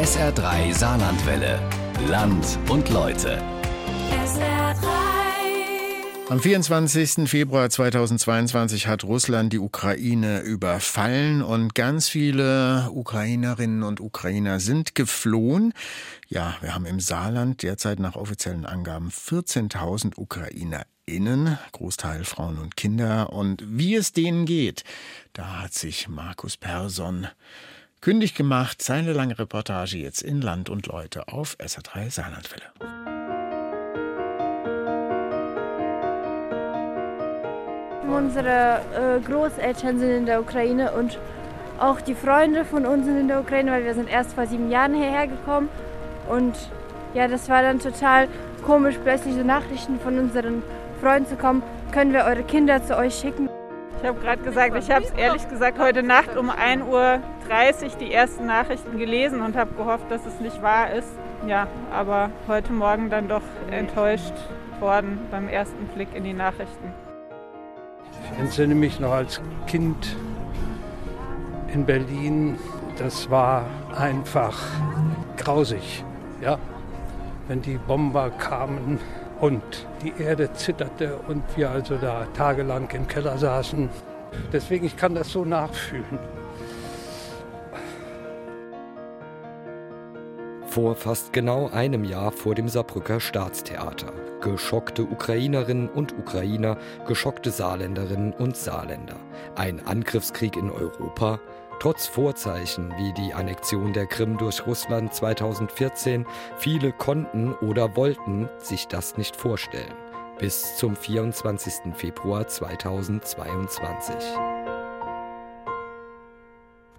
SR3 Saarlandwelle. Land und Leute. SR3. Am 24. Februar 2022 hat Russland die Ukraine überfallen und ganz viele Ukrainerinnen und Ukrainer sind geflohen. Ja, wir haben im Saarland derzeit nach offiziellen Angaben 14.000 UkrainerInnen, Großteil Frauen und Kinder. Und wie es denen geht, da hat sich Markus Persson kündig gemacht. Seine lange Reportage jetzt in Land und Leute auf SA3 Saarlandwelle. Unsere äh, Großeltern sind in der Ukraine und auch die Freunde von uns sind in der Ukraine, weil wir sind erst vor sieben Jahren hierher gekommen. Und ja, das war dann total komisch, plötzlich so Nachrichten von unseren Freunden zu kommen. Können wir eure Kinder zu euch schicken? Ich habe gerade gesagt, ich habe es ehrlich gesagt heute Nacht um 1.30 Uhr die ersten Nachrichten gelesen und habe gehofft, dass es nicht wahr ist. Ja, aber heute Morgen dann doch enttäuscht worden beim ersten Blick in die Nachrichten. Ich entsinne mich noch als Kind in Berlin. Das war einfach grausig, ja. Wenn die Bomber kamen und die Erde zitterte und wir also da tagelang im Keller saßen. Deswegen, ich kann das so nachfühlen. Vor fast genau einem Jahr vor dem Saarbrücker Staatstheater. Geschockte Ukrainerinnen und Ukrainer, geschockte Saarländerinnen und Saarländer. Ein Angriffskrieg in Europa, Trotz Vorzeichen wie die Annexion der Krim durch Russland 2014, viele konnten oder wollten sich das nicht vorstellen. Bis zum 24. Februar 2022.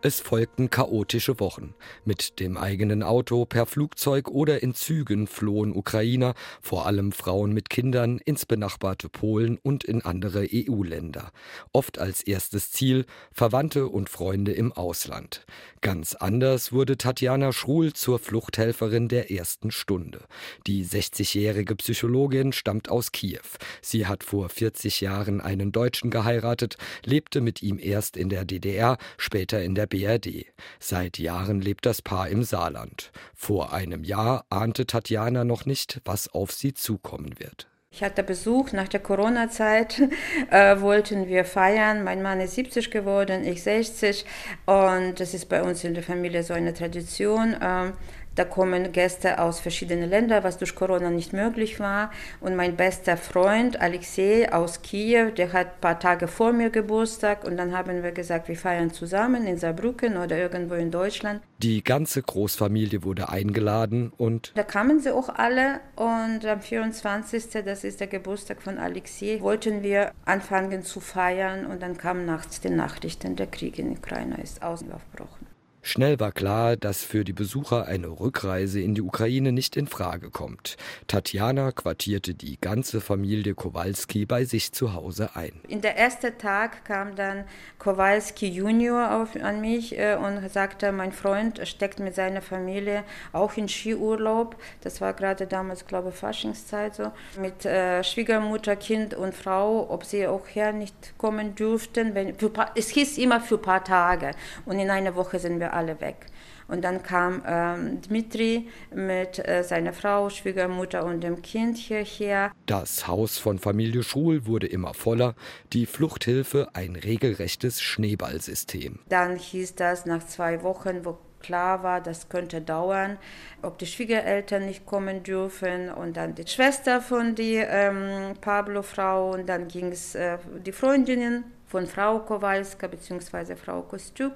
Es folgten chaotische Wochen. Mit dem eigenen Auto, per Flugzeug oder in Zügen flohen Ukrainer, vor allem Frauen mit Kindern, ins benachbarte Polen und in andere EU-Länder. Oft als erstes Ziel Verwandte und Freunde im Ausland. Ganz anders wurde Tatjana Schruhl zur Fluchthelferin der ersten Stunde. Die 60-jährige Psychologin stammt aus Kiew. Sie hat vor 40 Jahren einen Deutschen geheiratet, lebte mit ihm erst in der DDR, später in der BRD. Seit Jahren lebt das Paar im Saarland. Vor einem Jahr ahnte Tatjana noch nicht, was auf sie zukommen wird. Ich hatte Besuch nach der Corona-Zeit, äh, wollten wir feiern. Mein Mann ist 70 geworden, ich 60 und das ist bei uns in der Familie so eine Tradition. Äh, da kommen Gäste aus verschiedenen Ländern, was durch Corona nicht möglich war. Und mein bester Freund Alexei aus Kiew, der hat ein paar Tage vor mir Geburtstag. Und dann haben wir gesagt, wir feiern zusammen in Saarbrücken oder irgendwo in Deutschland. Die ganze Großfamilie wurde eingeladen und da kamen sie auch alle. Und am 24., das ist der Geburtstag von Alexei, wollten wir anfangen zu feiern. Und dann kamen nachts die Nachrichten, der Krieg in Ukraine ist ausgebrochen. Schnell war klar, dass für die Besucher eine Rückreise in die Ukraine nicht in Frage kommt. Tatjana quartierte die ganze Familie Kowalski bei sich zu Hause ein. In der ersten Tag kam dann Kowalski Junior auf, an mich äh, und sagte, mein Freund steckt mit seiner Familie auch in Skiurlaub. Das war gerade damals, glaube ich, Faschingszeit so. Mit äh, Schwiegermutter, Kind und Frau, ob sie auch her nicht kommen dürften. Wenn, paar, es hieß immer für ein paar Tage und in einer Woche sind wir alle weg. Und dann kam ähm, Dmitri mit äh, seiner Frau, Schwiegermutter und dem Kind hierher. Das Haus von Familie Schul wurde immer voller, die Fluchthilfe ein regelrechtes Schneeballsystem. Dann hieß das nach zwei Wochen, wo klar war, das könnte dauern, ob die Schwiegereltern nicht kommen dürfen und dann die Schwester von der ähm, Pablo-Frau und dann ging es äh, die Freundinnen von Frau Kowalska bzw. Frau Kostjuk.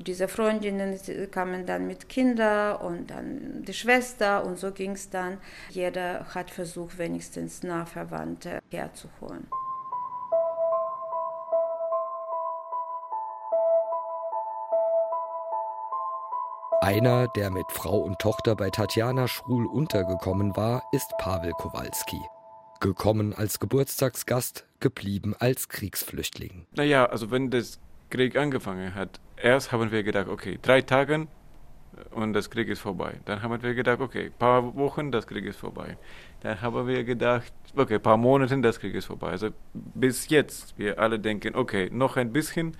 Diese Freundinnen kamen dann mit Kindern und dann die Schwester und so ging es dann. Jeder hat versucht, wenigstens Nahverwandte herzuholen. Einer, der mit Frau und Tochter bei Tatjana Schruhl untergekommen war, ist Pavel Kowalski. Gekommen als Geburtstagsgast, geblieben als Kriegsflüchtling. Naja, also wenn das Krieg angefangen hat, erst haben wir gedacht, okay, drei Tage und das Krieg ist vorbei. Dann haben wir gedacht, okay, paar Wochen, das Krieg ist vorbei. Dann haben wir gedacht, okay, paar Monate, das Krieg ist vorbei. Also bis jetzt, wir alle denken, okay, noch ein bisschen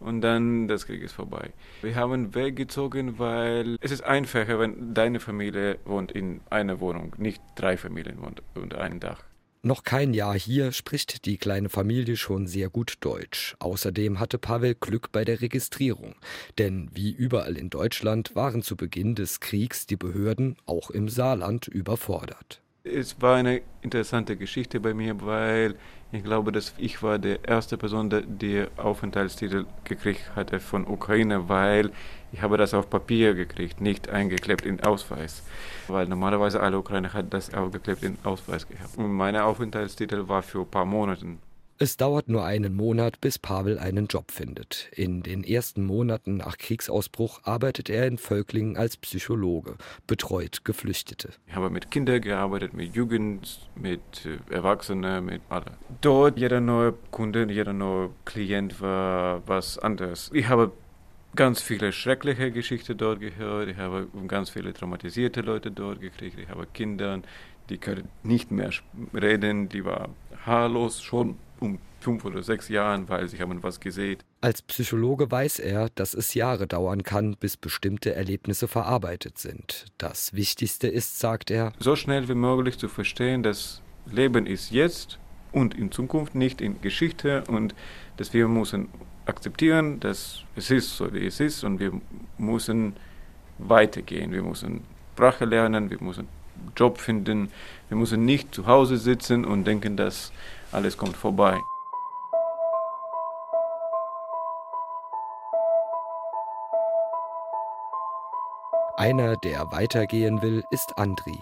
und dann das Krieg ist vorbei. Wir haben weggezogen, weil es ist einfacher, wenn deine Familie wohnt in einer Wohnung, nicht drei Familien wohnt unter einem Dach. Noch kein Jahr hier spricht die kleine Familie schon sehr gut Deutsch. Außerdem hatte Pavel Glück bei der Registrierung. Denn wie überall in Deutschland waren zu Beginn des Kriegs die Behörden auch im Saarland überfordert. Es war eine interessante Geschichte bei mir, weil ich glaube, dass ich war die erste Person, die Aufenthaltstitel gekriegt hatte von Ukraine, weil ich habe das auf Papier gekriegt, nicht eingeklebt in Ausweis. Weil normalerweise alle Ukrainer hat das aufgeklebt in Ausweis gehabt. Und mein Aufenthaltstitel war für ein paar Monate. Es dauert nur einen Monat, bis Pavel einen Job findet. In den ersten Monaten nach Kriegsausbruch arbeitet er in Völklingen als Psychologe, betreut Geflüchtete. Ich habe mit Kindern gearbeitet, mit Jugend, mit äh, Erwachsenen, mit allen. Dort jeder neue Kunde, jeder neue Klient war was anderes. Ich habe ganz viele schreckliche Geschichten dort gehört. Ich habe ganz viele traumatisierte Leute dort gekriegt. Ich habe Kinder, die können nicht mehr reden, die waren haarlos schon um fünf oder sechs Jahren, weil sie haben was gesehen. Als Psychologe weiß er, dass es Jahre dauern kann, bis bestimmte Erlebnisse verarbeitet sind. Das Wichtigste ist, sagt er, so schnell wie möglich zu verstehen, dass Leben ist jetzt und in Zukunft, nicht in Geschichte und dass wir müssen akzeptieren, dass es ist so, wie es ist und wir müssen weitergehen. Wir müssen Sprache lernen, wir müssen Job finden, wir müssen nicht zu Hause sitzen und denken, dass alles kommt vorbei. Einer, der weitergehen will, ist Andri.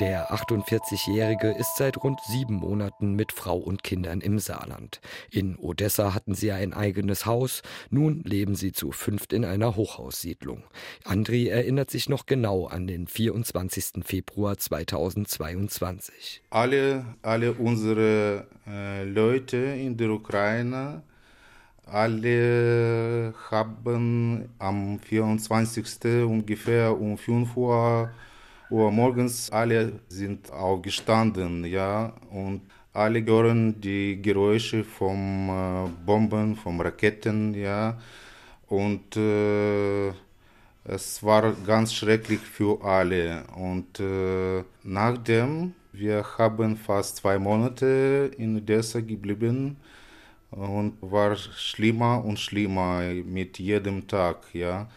Der 48-Jährige ist seit rund sieben Monaten mit Frau und Kindern im Saarland. In Odessa hatten sie ein eigenes Haus, nun leben sie zu fünft in einer Hochhaussiedlung. Andri erinnert sich noch genau an den 24. Februar 2022. Alle, alle unsere äh, Leute in der Ukraine alle haben am 24. ungefähr um 5 Uhr, Uhr morgens, alle sind aufgestanden, ja, und alle hören die Geräusche von äh, Bomben, von Raketen, ja, und äh, es war ganz schrecklich für alle. Und äh, nachdem wir haben fast zwei Monate in Odessa geblieben, und war schlimmer und schlimmer mit jedem Tag, ja.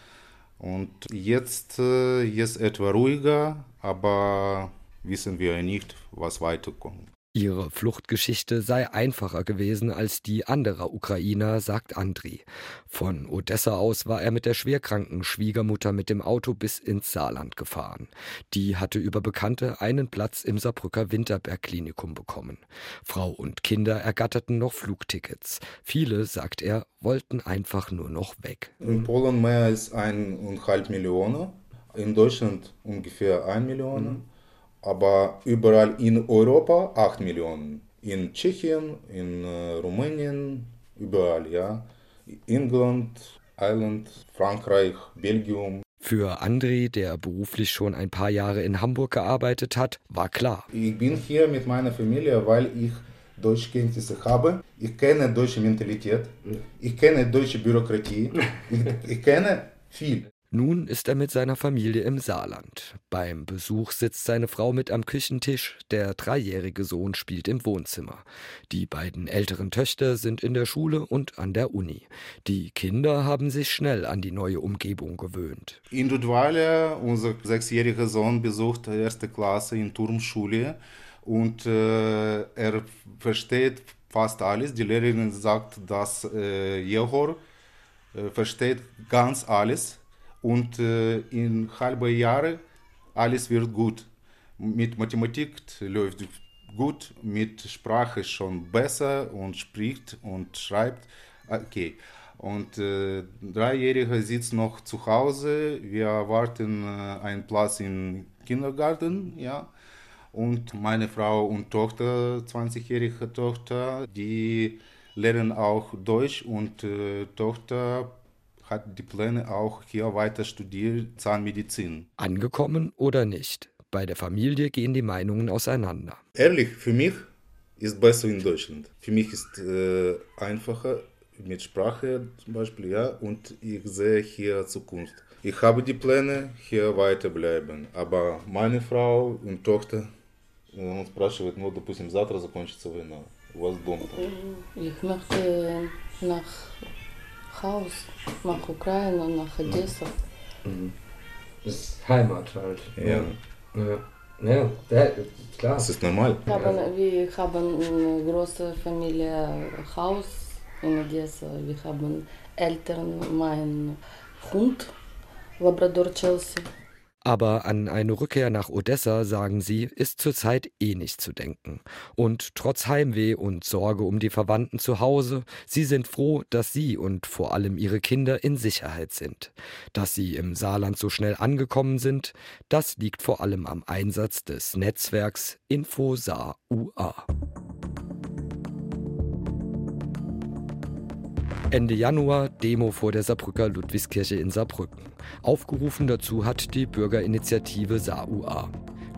Und jetzt äh, ist etwa ruhiger, aber wissen wir nicht, was weiterkommt. Ihre Fluchtgeschichte sei einfacher gewesen als die anderer Ukrainer, sagt Andri. Von Odessa aus war er mit der schwerkranken Schwiegermutter mit dem Auto bis ins Saarland gefahren. Die hatte über Bekannte einen Platz im Saarbrücker Winterberg-Klinikum bekommen. Frau und Kinder ergatterten noch Flugtickets. Viele, sagt er, wollten einfach nur noch weg. In Polen mehr als eineinhalb Millionen, in Deutschland ungefähr ein Million. Mhm aber überall in Europa 8 Millionen. In Tschechien, in äh, Rumänien, überall, ja. England, Irland, Frankreich, Belgium. Für André, der beruflich schon ein paar Jahre in Hamburg gearbeitet hat, war klar. Ich bin hier mit meiner Familie, weil ich Deutschkenntnisse habe. Ich kenne deutsche Mentalität. Ich kenne deutsche Bürokratie. Ich, ich kenne viel. Nun ist er mit seiner Familie im Saarland. Beim Besuch sitzt seine Frau mit am Küchentisch, der dreijährige Sohn spielt im Wohnzimmer. Die beiden älteren Töchter sind in der Schule und an der Uni. Die Kinder haben sich schnell an die neue Umgebung gewöhnt. Individuelle, unser sechsjähriger Sohn besucht erste Klasse in Turmschule und äh, er versteht fast alles. Die Lehrerin sagt, dass äh, Jehor äh, versteht ganz alles und äh, in halben Jahren alles wird gut. Mit Mathematik läuft gut, mit Sprache schon besser und spricht und schreibt. Okay. Und äh, Dreijähriger sitzt noch zu Hause. Wir erwarten äh, einen Platz im Kindergarten, ja. Und meine Frau und Tochter, 20-jährige Tochter, die lernen auch Deutsch und äh, Tochter hat die Pläne auch hier weiter studiert, Zahnmedizin. Angekommen oder nicht? Bei der Familie gehen die Meinungen auseinander. Ehrlich, für mich ist besser in Deutschland. Für mich ist äh, einfacher. mit Sprache zum Beispiel, ja, und ich sehe hier Zukunft. Ich habe die Pläne, hier weiterbleiben, aber meine Frau und Tochter, он спрашивает, ну, допустим, завтра закончится война, у вас дом там. Ich möchte nach Haus, nach Ukraine, nach Odessa. Mhm. Das ist Heimat halt. Ja. Ja, ja, ja klar. Das ist normal. Wir haben, wir haben eine große Familie, Haus in Odessa. Wir haben Eltern, mein Hund, Labrador Chelsea. Aber an eine Rückkehr nach Odessa, sagen sie, ist zurzeit eh nicht zu denken. Und trotz Heimweh und Sorge um die Verwandten zu Hause, sie sind froh, dass sie und vor allem ihre Kinder in Sicherheit sind. Dass sie im Saarland so schnell angekommen sind, das liegt vor allem am Einsatz des Netzwerks InfoSaar UA. Ende Januar Demo vor der Saarbrücker Ludwigskirche in Saarbrücken. Aufgerufen dazu hat die Bürgerinitiative SAUA.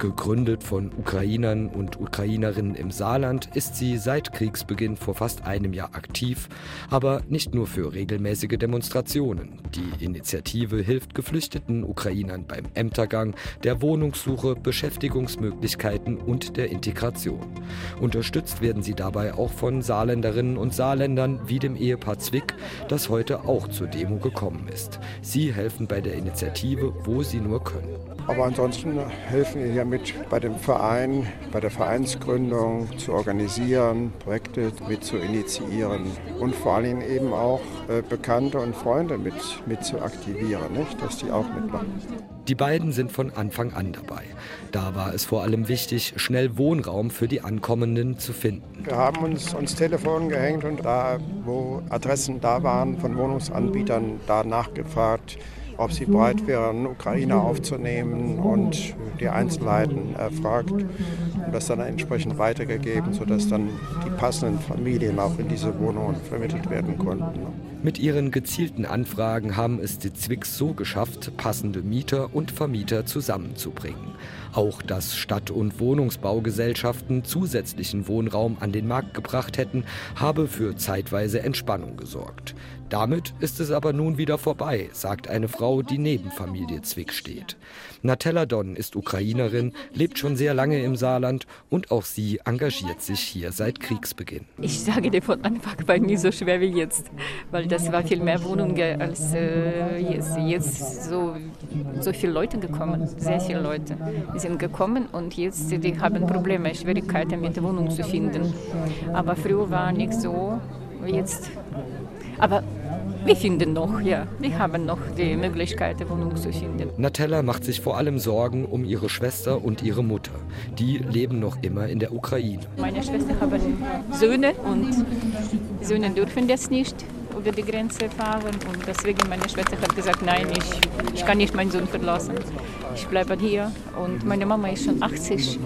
Gegründet von Ukrainern und Ukrainerinnen im Saarland ist sie seit Kriegsbeginn vor fast einem Jahr aktiv, aber nicht nur für regelmäßige Demonstrationen. Die Initiative hilft geflüchteten Ukrainern beim Ämtergang, der Wohnungssuche, Beschäftigungsmöglichkeiten und der Integration. Unterstützt werden sie dabei auch von Saarländerinnen und Saarländern wie dem Ehepaar Zwick, das heute auch zur Demo gekommen ist. Sie helfen bei der Initiative, wo sie nur können. Aber ansonsten helfen wir ja mit bei dem Verein, bei der Vereinsgründung zu organisieren, Projekte mit zu initiieren und vor allem eben auch äh, Bekannte und Freunde mit, mit zu aktivieren, nicht? dass die auch mitmachen. Die beiden sind von Anfang an dabei. Da war es vor allem wichtig, schnell Wohnraum für die Ankommenden zu finden. Wir haben uns ans Telefon gehängt und da, wo Adressen da waren von Wohnungsanbietern, da nachgefragt, ob sie bereit wären, Ukrainer aufzunehmen und die Einzelheiten erfragt und das dann entsprechend weitergegeben, sodass dann die passenden Familien auch in diese Wohnungen vermittelt werden konnten. Mit ihren gezielten Anfragen haben es die Zwicks so geschafft, passende Mieter und Vermieter zusammenzubringen. Auch dass Stadt- und Wohnungsbaugesellschaften zusätzlichen Wohnraum an den Markt gebracht hätten, habe für zeitweise Entspannung gesorgt. Damit ist es aber nun wieder vorbei, sagt eine Frau, die neben Familie Zwick steht. Natella Don ist Ukrainerin, lebt schon sehr lange im Saarland und auch sie engagiert sich hier seit Kriegsbeginn. Ich sage dir von Anfang war nie so schwer wie jetzt, weil das war viel mehr Wohnungen als äh, jetzt. Jetzt so so viele Leute gekommen, sehr viele Leute sind gekommen und jetzt die haben Probleme, Schwierigkeiten mit Wohnung zu finden. Aber früher war nicht so wie jetzt. Aber wir finden noch, ja. Wir haben noch die Möglichkeit, eine Wohnung zu finden. Natella macht sich vor allem Sorgen um ihre Schwester und ihre Mutter. Die leben noch immer in der Ukraine. Meine Schwester haben Söhne und Söhne dürfen das nicht über die Grenze fahren. Und deswegen meine Schwester hat gesagt, nein, ich, ich kann nicht meinen Sohn verlassen. Ich bleibe hier. Und meine Mama ist schon 80.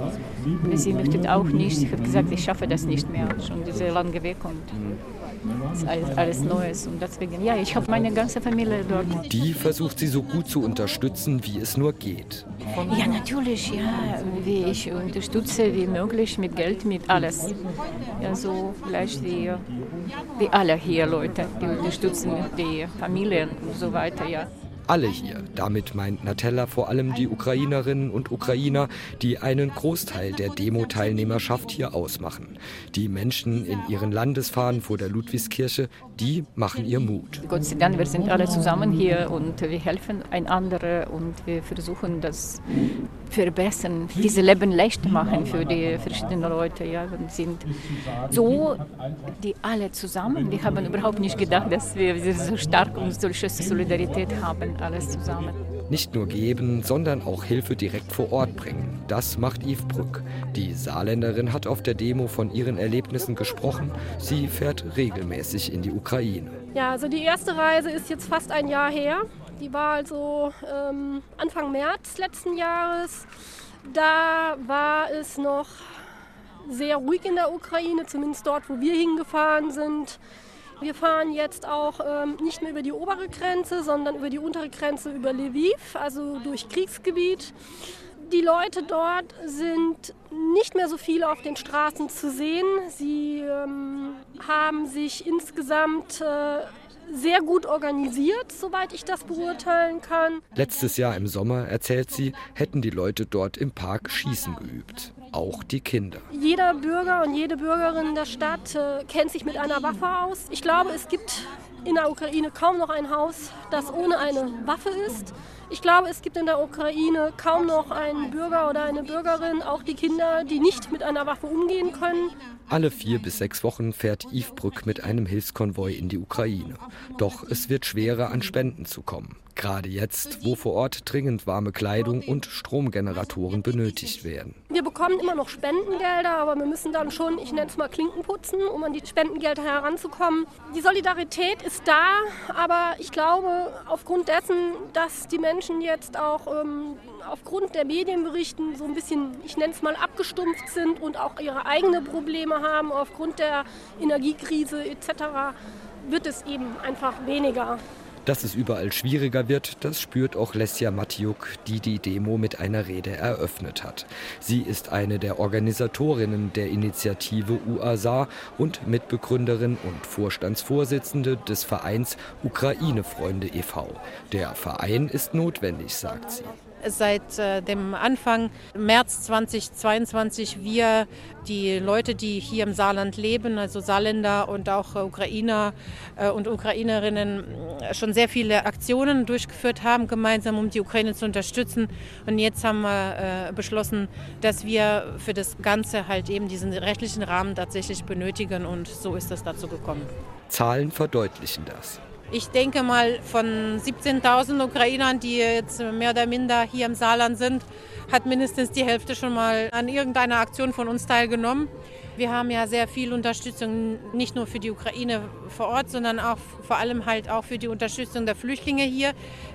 Sie möchte auch nicht. Sie hat gesagt, ich schaffe das nicht mehr. Schon dieser lange Weg. Und es ist alles, alles Neues. Und deswegen, ja, ich habe meine ganze Familie dort. Die versucht sie so gut zu unterstützen, wie es nur geht. Ja, natürlich, ja. Wie ich unterstütze, wie möglich, mit Geld, mit alles. Ja, so vielleicht wie, wie alle hier Leute, die unterstützen die Familien und so weiter, ja alle hier. Damit meint Natella vor allem die Ukrainerinnen und Ukrainer, die einen Großteil der Demo-Teilnehmerschaft hier ausmachen. Die Menschen in ihren Landesfahnen vor der Ludwigskirche, die machen ihr Mut. Gott sei Dank, wir sind alle zusammen hier und wir helfen einander und wir versuchen das verbessern, diese Leben leicht machen für die verschiedenen Leute. Ja, wir sind so, die alle zusammen, die haben überhaupt nicht gedacht, dass wir so stark und solche Solidarität haben, alles zusammen. Nicht nur geben, sondern auch Hilfe direkt vor Ort bringen. Das macht Yves Brück. Die Saarländerin hat auf der Demo von ihren Erlebnissen gesprochen. Sie fährt regelmäßig in die Ukraine. Ja, also die erste Reise ist jetzt fast ein Jahr her. Die war also ähm, Anfang März letzten Jahres. Da war es noch sehr ruhig in der Ukraine, zumindest dort, wo wir hingefahren sind. Wir fahren jetzt auch ähm, nicht mehr über die obere Grenze, sondern über die untere Grenze über Lviv, also durch Kriegsgebiet. Die Leute dort sind nicht mehr so viel auf den Straßen zu sehen. Sie ähm, haben sich insgesamt äh, sehr gut organisiert, soweit ich das beurteilen kann. Letztes Jahr im Sommer, erzählt sie, hätten die Leute dort im Park Schießen geübt. Auch die Kinder. Jeder Bürger und jede Bürgerin der Stadt äh, kennt sich mit einer Waffe aus. Ich glaube, es gibt in der Ukraine kaum noch ein Haus, das ohne eine Waffe ist. Ich glaube, es gibt in der Ukraine kaum noch einen Bürger oder eine Bürgerin, auch die Kinder, die nicht mit einer Waffe umgehen können. Alle vier bis sechs Wochen fährt Yves Brück mit einem Hilfskonvoi in die Ukraine. Doch es wird schwerer, an Spenden zu kommen. Gerade jetzt, wo vor Ort dringend warme Kleidung und Stromgeneratoren benötigt werden. Wir bekommen immer noch Spendengelder, aber wir müssen dann schon, ich nenne es mal Klinken putzen, um an die Spendengelder heranzukommen. Die Solidarität ist da, aber ich glaube, aufgrund dessen, dass die Menschen jetzt auch ähm, aufgrund der Medienberichten so ein bisschen, ich nenne es mal, abgestumpft sind und auch ihre eigenen Probleme haben, aufgrund der Energiekrise etc., wird es eben einfach weniger. Dass es überall schwieriger wird, das spürt auch Lesja Matjuk, die die Demo mit einer Rede eröffnet hat. Sie ist eine der Organisatorinnen der Initiative UASA und Mitbegründerin und Vorstandsvorsitzende des Vereins Ukraine-Freunde e.V. Der Verein ist notwendig, sagt sie seit äh, dem Anfang März 2022 wir die Leute, die hier im Saarland leben, also Saarländer und auch Ukrainer äh, und Ukrainerinnen, schon sehr viele Aktionen durchgeführt haben, gemeinsam, um die Ukraine zu unterstützen. Und jetzt haben wir äh, beschlossen, dass wir für das Ganze halt eben diesen rechtlichen Rahmen tatsächlich benötigen und so ist es dazu gekommen. Zahlen verdeutlichen das. Ich denke mal, von 17.000 Ukrainern, die jetzt mehr oder minder hier im Saarland sind, hat mindestens die Hälfte schon mal an irgendeiner Aktion von uns teilgenommen. Wir haben ja sehr viel Unterstützung nicht nur für die Ukraine vor Ort, sondern auch vor allem halt auch für die Unterstützung der Flüchtlinge hier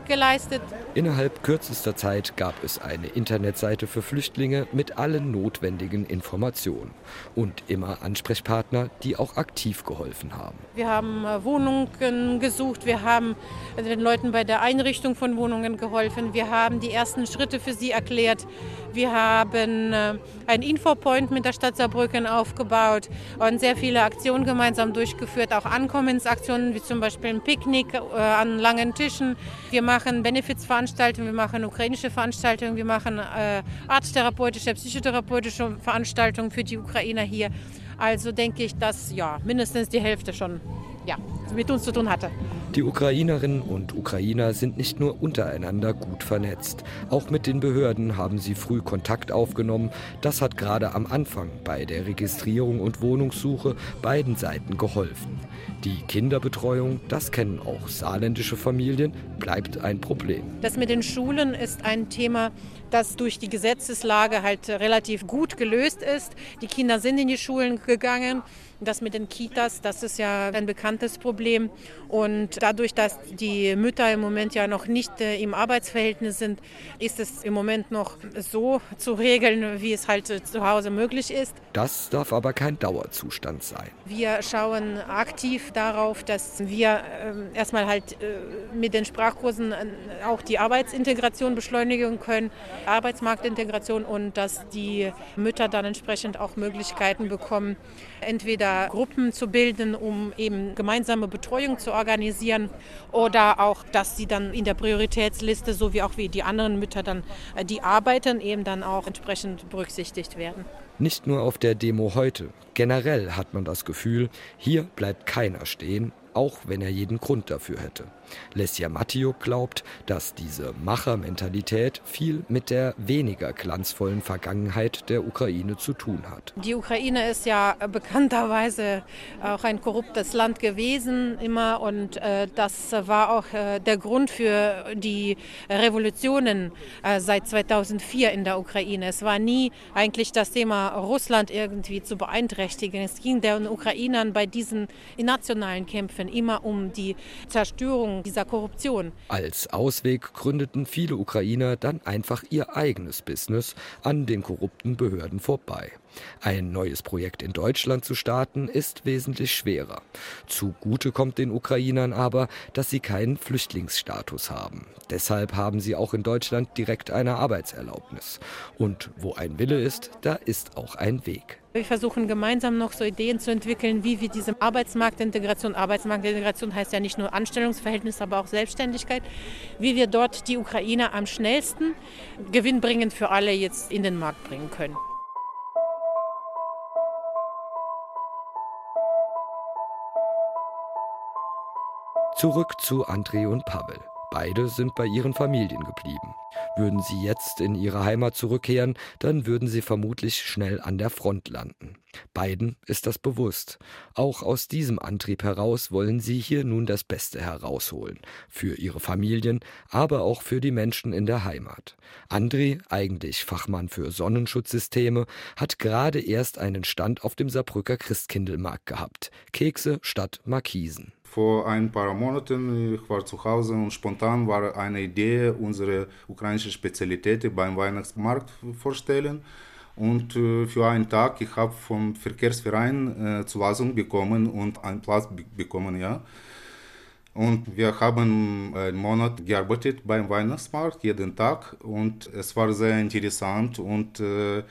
geleistet. Innerhalb kürzester Zeit gab es eine Internetseite für Flüchtlinge mit allen notwendigen Informationen und immer Ansprechpartner, die auch aktiv geholfen haben. Wir haben äh, Wohnungen gesucht, wir haben den Leuten bei der Einrichtung von Wohnungen geholfen, wir haben die ersten Schritte für sie erklärt, wir haben äh, ein Infopoint mit der Stadt Saarbrücken aufgebaut und sehr viele Aktionen gemeinsam durchgeführt, auch Ankommensaktionen wie zum Beispiel ein Picknick äh, an langen Tischen. Wir machen Benefizveranstaltungen, wir machen ukrainische Veranstaltungen, wir machen äh, arzttherapeutische, psychotherapeutische Veranstaltungen für die Ukrainer hier. Also denke ich, dass ja mindestens die Hälfte schon ja, mit uns zu tun hatte. Die Ukrainerinnen und Ukrainer sind nicht nur untereinander gut vernetzt. Auch mit den Behörden haben sie früh Kontakt aufgenommen. Das hat gerade am Anfang bei der Registrierung und Wohnungssuche beiden Seiten geholfen. Die Kinderbetreuung, das kennen auch saarländische Familien, bleibt ein Problem. Das mit den Schulen ist ein Thema, das durch die Gesetzeslage halt relativ gut gelöst ist. Die Kinder sind in die Schulen gegangen. Das mit den Kitas, das ist ja ein bekanntes Problem. Und dadurch, dass die Mütter im Moment ja noch nicht äh, im Arbeitsverhältnis sind, ist es im Moment noch so zu regeln, wie es halt äh, zu Hause möglich ist. Das darf aber kein Dauerzustand sein. Wir schauen aktiv darauf, dass wir äh, erstmal halt äh, mit den Sprachkursen auch die Arbeitsintegration beschleunigen können, Arbeitsmarktintegration und dass die Mütter dann entsprechend auch Möglichkeiten bekommen, entweder Gruppen zu bilden, um eben gemeinsame Betreuung zu organisieren oder auch, dass sie dann in der Prioritätsliste, so wie auch wie die anderen Mütter dann, äh, die arbeiten, eben dann auch entsprechend berücksichtigt werden. Nicht nur auf der Demo heute. Generell hat man das Gefühl, hier bleibt keiner stehen, auch wenn er jeden Grund dafür hätte. Lesja Mattiuk glaubt, dass diese Machermentalität viel mit der weniger glanzvollen Vergangenheit der Ukraine zu tun hat. Die Ukraine ist ja bekannterweise auch ein korruptes Land gewesen immer und äh, das war auch äh, der Grund für die Revolutionen äh, seit 2004 in der Ukraine. Es war nie eigentlich das Thema Russland irgendwie zu beeinträchtigen. Es ging den Ukrainern bei diesen nationalen Kämpfen immer um die Zerstörung dieser Korruption. Als Ausweg gründeten viele Ukrainer dann einfach ihr eigenes Business an den korrupten Behörden vorbei. Ein neues Projekt in Deutschland zu starten, ist wesentlich schwerer. Zugute kommt den Ukrainern aber, dass sie keinen Flüchtlingsstatus haben. Deshalb haben sie auch in Deutschland direkt eine Arbeitserlaubnis. Und wo ein Wille ist, da ist auch ein Weg. Wir versuchen gemeinsam noch so Ideen zu entwickeln, wie wir diese Arbeitsmarktintegration, Arbeitsmarktintegration heißt ja nicht nur Anstellungsverhältnis, aber auch Selbstständigkeit, wie wir dort die Ukrainer am schnellsten gewinnbringend für alle jetzt in den Markt bringen können. Zurück zu André und Pavel. Beide sind bei ihren Familien geblieben. Würden sie jetzt in ihre Heimat zurückkehren, dann würden sie vermutlich schnell an der Front landen. Beiden ist das bewusst. Auch aus diesem Antrieb heraus wollen sie hier nun das Beste herausholen. Für ihre Familien, aber auch für die Menschen in der Heimat. André, eigentlich Fachmann für Sonnenschutzsysteme, hat gerade erst einen Stand auf dem Saarbrücker Christkindlmarkt gehabt. Kekse statt Markisen. Vor ein paar Monaten, ich war zu Hause und spontan war eine Idee, unsere ukrainische Spezialität beim Weihnachtsmarkt vorstellen. Und äh, für einen Tag, ich habe vom Verkehrsverein äh, Zulassung bekommen und einen Platz bekommen, ja. Und wir haben einen Monat gearbeitet beim Weihnachtsmarkt, jeden Tag. Und es war sehr interessant und äh,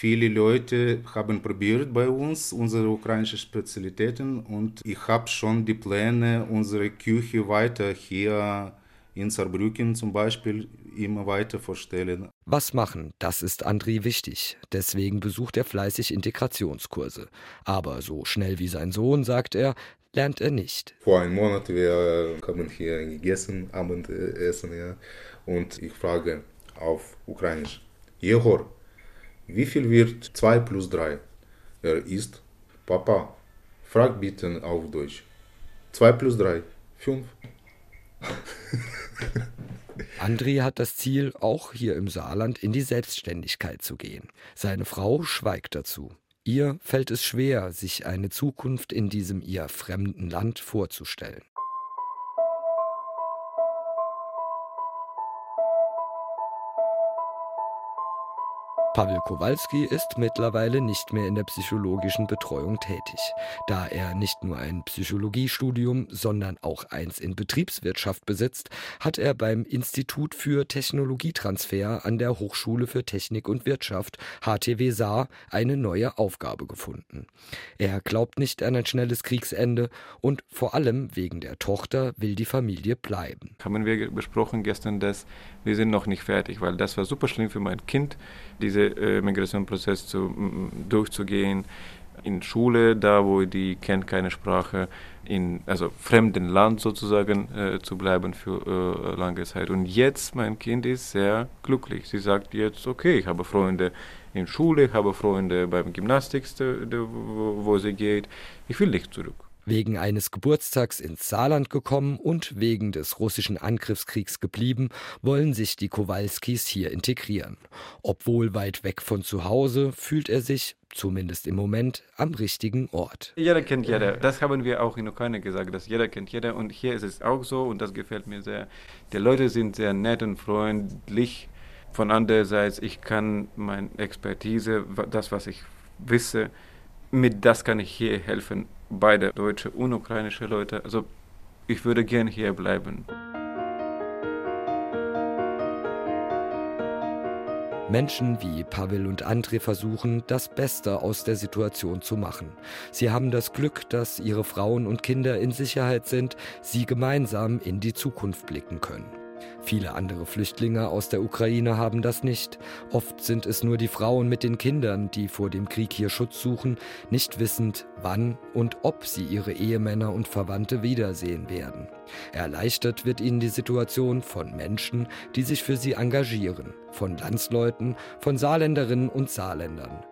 Viele Leute haben probiert bei uns unsere ukrainischen Spezialitäten und ich habe schon die Pläne, unsere Küche weiter hier in Saarbrücken zum Beispiel immer weiter vorstellen. Was machen, das ist André wichtig. Deswegen besucht er fleißig Integrationskurse. Aber so schnell wie sein Sohn, sagt er, lernt er nicht. Vor einem Monat wir haben hier gegessen, Abendessen, ja. Und ich frage auf Ukrainisch, Jehor, wie viel wird 2 plus 3? Er ist, Papa, frag bitte auf Deutsch. 2 plus 3, 5. André hat das Ziel, auch hier im Saarland in die Selbstständigkeit zu gehen. Seine Frau schweigt dazu. Ihr fällt es schwer, sich eine Zukunft in diesem ihr fremden Land vorzustellen. Pavel Kowalski ist mittlerweile nicht mehr in der psychologischen Betreuung tätig. Da er nicht nur ein Psychologiestudium, sondern auch eins in Betriebswirtschaft besitzt, hat er beim Institut für Technologietransfer an der Hochschule für Technik und Wirtschaft HTW Saar eine neue Aufgabe gefunden. Er glaubt nicht an ein schnelles Kriegsende und vor allem wegen der Tochter will die Familie bleiben. Haben wir besprochen gestern, dass wir sind noch nicht fertig, weil das war super schlimm für mein Kind, diese äh, Migrationsprozess zu, durchzugehen. In Schule, da wo die kennt keine Sprache, in also fremden Land sozusagen äh, zu bleiben für äh, lange Zeit. Und jetzt mein Kind ist sehr glücklich. Sie sagt jetzt okay, ich habe Freunde in Schule, ich habe Freunde beim Gymnastik, wo, wo sie geht. Ich will nicht zurück wegen eines Geburtstags ins Saarland gekommen und wegen des russischen Angriffskriegs geblieben, wollen sich die Kowalskis hier integrieren. Obwohl weit weg von zu Hause, fühlt er sich, zumindest im Moment, am richtigen Ort. Jeder kennt jeder. Das haben wir auch in Ukraine gesagt, dass jeder kennt jeder. Und hier ist es auch so und das gefällt mir sehr. Die Leute sind sehr nett und freundlich. Von andererseits, ich kann meine Expertise, das, was ich wisse, mit das kann ich hier helfen beide deutsche und ukrainische Leute. Also ich würde gerne hier bleiben. Menschen wie Pavel und André versuchen, das Beste aus der Situation zu machen. Sie haben das Glück, dass ihre Frauen und Kinder in Sicherheit sind, sie gemeinsam in die Zukunft blicken können. Viele andere Flüchtlinge aus der Ukraine haben das nicht. Oft sind es nur die Frauen mit den Kindern, die vor dem Krieg hier Schutz suchen, nicht wissend, wann und ob sie ihre Ehemänner und Verwandte wiedersehen werden. Erleichtert wird ihnen die Situation von Menschen, die sich für sie engagieren, von Landsleuten, von Saarländerinnen und Saarländern.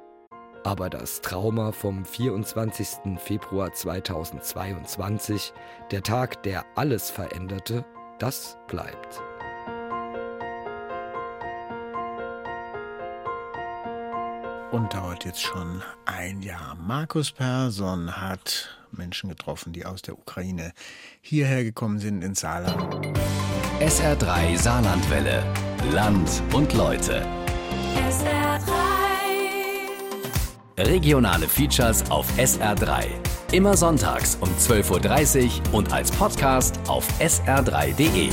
Aber das Trauma vom 24. Februar 2022, der Tag, der alles veränderte, das bleibt. Und dauert jetzt schon ein Jahr. Markus Persson hat Menschen getroffen, die aus der Ukraine hierher gekommen sind ins Saarland. SR3 Saarlandwelle. Land und Leute. SR3. Regionale Features auf SR3. Immer sonntags um 12.30 Uhr und als Podcast auf sr3.de.